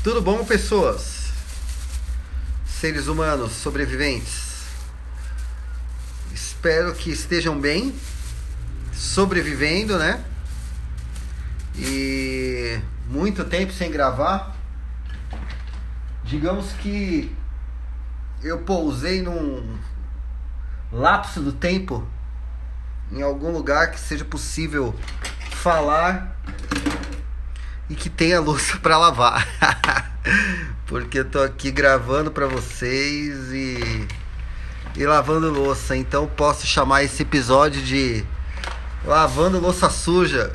Tudo bom, pessoas? Seres humanos sobreviventes. Espero que estejam bem, sobrevivendo, né? E muito tempo sem gravar. Digamos que eu pousei num lapso do tempo em algum lugar que seja possível falar e que tenha louça para lavar. Porque eu tô aqui gravando para vocês e e lavando louça, então posso chamar esse episódio de lavando louça suja,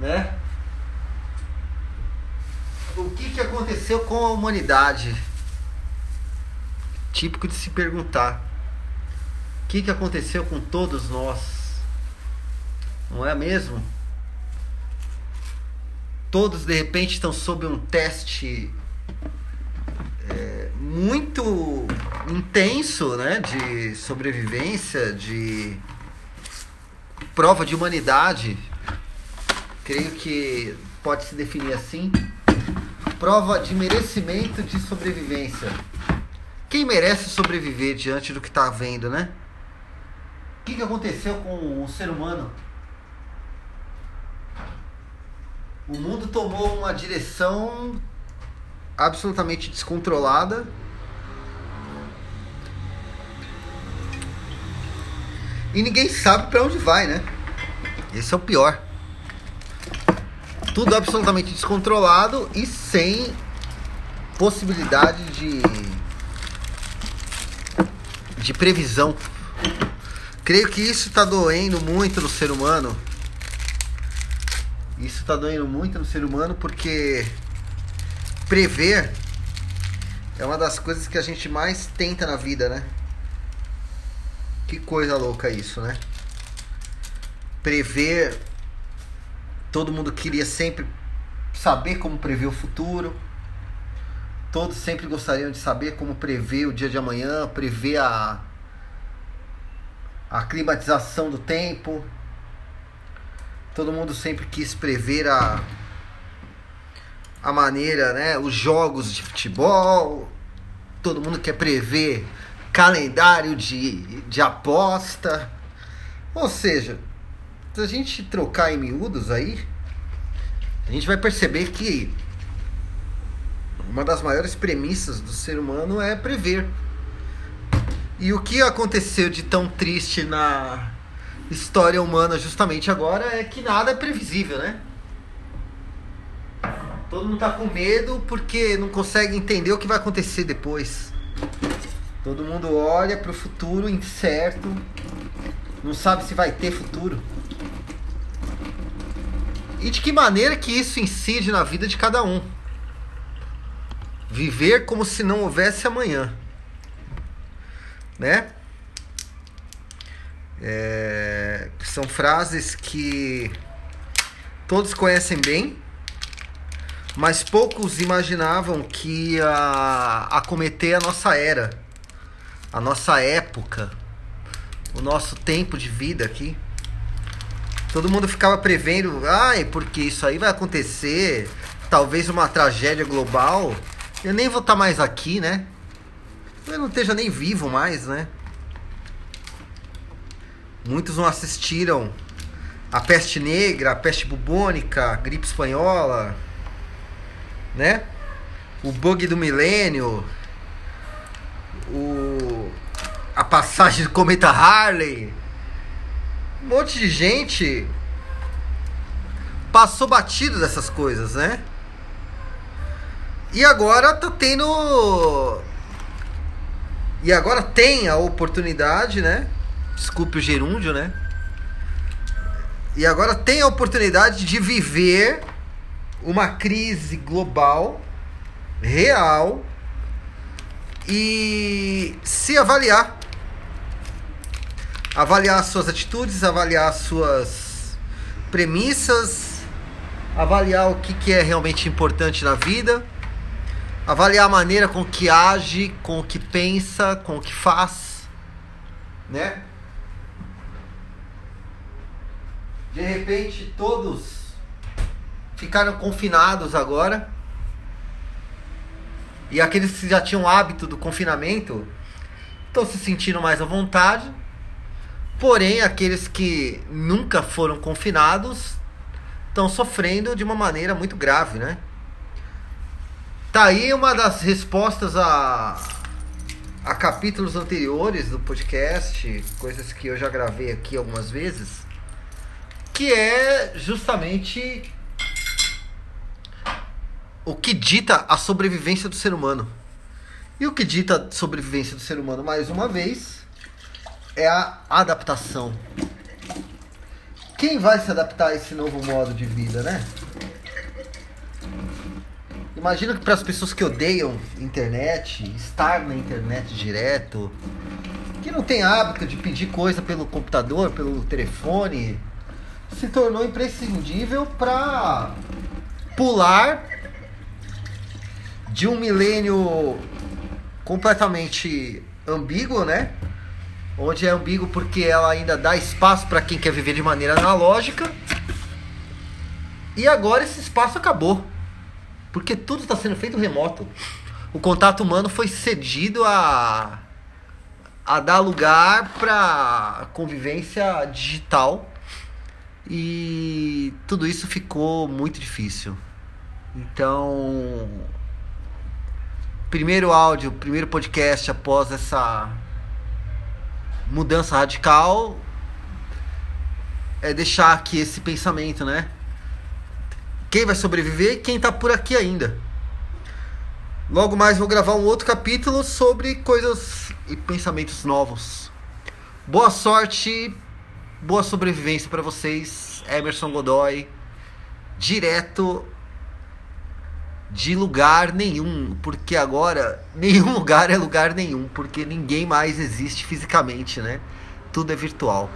né? O que que aconteceu com a humanidade? Típico de se perguntar. O que que aconteceu com todos nós? Não é mesmo? Todos de repente estão sob um teste é, muito intenso né, de sobrevivência, de prova de humanidade. Creio que pode se definir assim. Prova de merecimento de sobrevivência. Quem merece sobreviver diante do que está vendo, né? O que, que aconteceu com o ser humano? O mundo tomou uma direção absolutamente descontrolada. E ninguém sabe para onde vai, né? Esse é o pior. Tudo absolutamente descontrolado e sem possibilidade de de previsão. Creio que isso está doendo muito no ser humano isso está doendo muito no ser humano porque prever é uma das coisas que a gente mais tenta na vida, né? Que coisa louca isso, né? Prever. Todo mundo queria sempre saber como prever o futuro. Todos sempre gostariam de saber como prever o dia de amanhã, prever a, a climatização do tempo, Todo mundo sempre quis prever a, a maneira, né? Os jogos de futebol. Todo mundo quer prever calendário de, de aposta. Ou seja, se a gente trocar em miúdos aí, a gente vai perceber que uma das maiores premissas do ser humano é prever. E o que aconteceu de tão triste na história humana justamente agora é que nada é previsível, né? Todo mundo tá com medo porque não consegue entender o que vai acontecer depois. Todo mundo olha para o futuro incerto, não sabe se vai ter futuro. E de que maneira que isso incide na vida de cada um? Viver como se não houvesse amanhã. Né? É, são frases que todos conhecem bem, mas poucos imaginavam que ia acometer a nossa era, a nossa época, o nosso tempo de vida aqui. Todo mundo ficava prevendo, ai, porque isso aí vai acontecer, talvez uma tragédia global. Eu nem vou estar mais aqui, né? Eu não esteja nem vivo mais, né? Muitos não assistiram a peste negra, a peste bubônica, a gripe espanhola, né? O bug do milênio, o a passagem do cometa Harley. Um monte de gente passou batido dessas coisas, né? E agora tá tendo e agora tem a oportunidade, né? Desculpe o gerúndio, né? E agora tem a oportunidade de viver uma crise global, real, e se avaliar. Avaliar as suas atitudes, avaliar as suas premissas, avaliar o que, que é realmente importante na vida, avaliar a maneira com que age, com o que pensa, com o que faz, né? De repente, todos ficaram confinados agora. E aqueles que já tinham hábito do confinamento estão se sentindo mais à vontade. Porém, aqueles que nunca foram confinados estão sofrendo de uma maneira muito grave, né? Tá aí uma das respostas a, a capítulos anteriores do podcast, coisas que eu já gravei aqui algumas vezes, que é justamente o que dita a sobrevivência do ser humano. E o que dita a sobrevivência do ser humano, mais uma vez, é a adaptação. Quem vai se adaptar a esse novo modo de vida, né? Imagina que para as pessoas que odeiam internet, estar na internet direto, que não tem hábito de pedir coisa pelo computador, pelo telefone, se tornou imprescindível para pular de um milênio completamente ambíguo, né? Onde é ambíguo porque ela ainda dá espaço para quem quer viver de maneira analógica. E agora esse espaço acabou. Porque tudo está sendo feito remoto. O contato humano foi cedido a, a dar lugar para convivência digital. E tudo isso ficou muito difícil. Então, primeiro áudio, primeiro podcast após essa mudança radical é deixar aqui esse pensamento, né? Quem vai sobreviver quem tá por aqui ainda. Logo mais vou gravar um outro capítulo sobre coisas e pensamentos novos. Boa sorte, boa sobrevivência para vocês. Emerson Godoy, direto de lugar nenhum, porque agora nenhum lugar é lugar nenhum, porque ninguém mais existe fisicamente, né? Tudo é virtual.